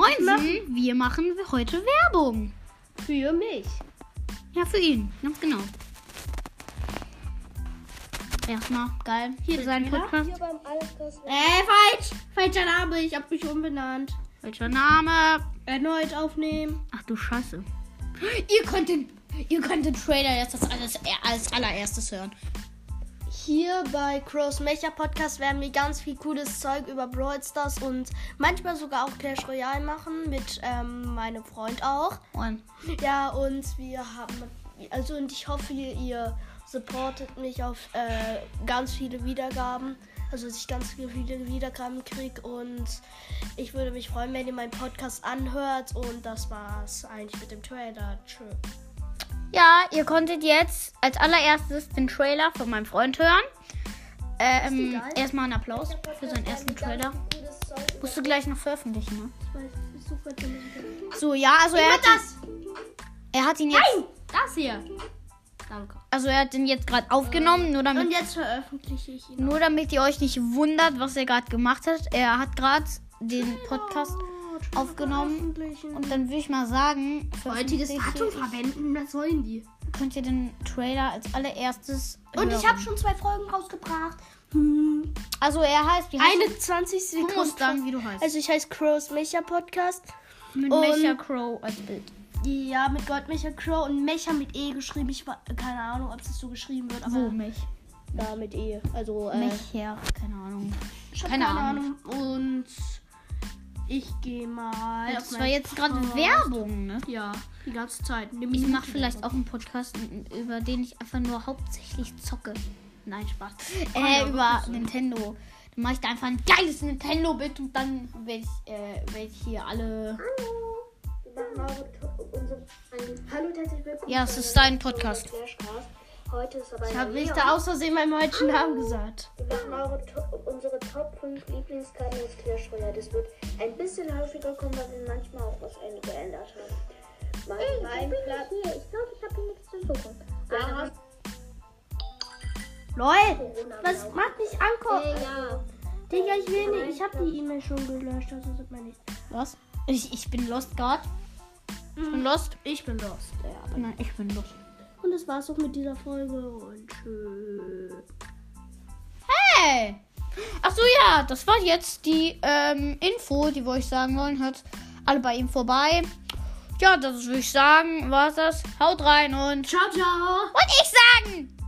Moinsen, wir machen heute Werbung. Für mich. Ja, für ihn, ganz genau. Erstmal, geil. Hier ist sein Podcast. Hier beim Alles Äh, falsch. Falscher Name. Ich hab mich umbenannt. Welcher Name? Erneut aufnehmen. Ach du Scheiße. Ihr könnt den, ihr könnt den Trailer jetzt als, alles, als allererstes hören. Hier bei Crows Mecha Podcast werden wir ganz viel cooles Zeug über Brawl Stars und manchmal sogar auch Clash Royale machen mit ähm, meinem Freund auch. Und Ja, und wir haben, also und ich hoffe, ihr, supportet mich auf äh, ganz viele Wiedergaben. Also, dass ich ganz viele Wiedergaben kriege und ich würde mich freuen, wenn ihr meinen Podcast anhört. Und das war's eigentlich mit dem Trailer. Tschö. Ja, ihr konntet jetzt als allererstes den Trailer von meinem Freund hören. Ähm, erstmal einen Applaus für seinen ersten Trailer. Musst du gleich noch veröffentlichen, ne? So, ja, also er hat, er hat ihn jetzt, Das hier. Danke. also er hat den jetzt gerade aufgenommen, nur damit Und jetzt veröffentliche ich ihn. Nur damit ihr euch nicht wundert, was er gerade gemacht hat. Er hat gerade den Podcast aufgenommen. Und dann würde ich mal sagen, Heutiges Datum verwenden, was wollen die? ich- könnt ihr den Trailer als allererstes. Und ich hören. habe schon zwei Folgen rausgebracht. Hm. Also er heißt, wie heißt Eine 20 Du musst Sekunden. sagen, wie du heißt. Also ich heiße Crows Mecha Podcast. mit und- Mecha Crow als Bild. Ja, mit Gold Mecha Crow und Mecha mit E geschrieben. Ich war keine Ahnung, ob es so geschrieben wird, aber Wo mich? ja, mit E. Also äh, Mecha, keine Ahnung. ich keine keine, Ahnung. Ahnung. Und ich gehe mal. Das war jetzt gerade Podcast. Werbung, ne? Ja, die ganze Zeit. Eine Ich mache vielleicht auch einen Podcast, über den ich einfach nur hauptsächlich zocke. Nein, Spaß. ja, Äh, über wirklich so. Nintendo. Dann mache ich da einfach ein geiles Nintendo-Bild und dann werde ich, äh, werd ich hier alle. Wir machen eure unsere, Hallo herzlich willkommen. Ja, es ist dein neuen Podcast. Heute ist aber Ich habe nicht Leon. da aus Versehen meinen deutschen Namen gesagt. Wir machen eure To- unsere Top 5 Lieblingskarten aus Clash Royale. Das wird ein bisschen häufiger kommen, weil wir manchmal auch was geändert haben. Mein, mein Platz. Ich glaube, ich habe hier nichts zu suchen. Ja, Lol, was macht nicht? Hey, ja. Digga, ich will nicht. Ich habe die E-Mail schon gelöscht, also sieht man nicht. Was? Ich, ich bin lost gerade. Ich bin lost. Ich bin lost. Ja. Nein, ich bin lost. Und das war's auch mit dieser Folge und tschüss. Hey! Ach so, ja, das war jetzt die ähm, Info, die wir euch sagen wollen. Hört alle bei ihm vorbei. Ja, das würde ich sagen, war's das. Haut rein und. Ciao, ciao. Und ich sagen!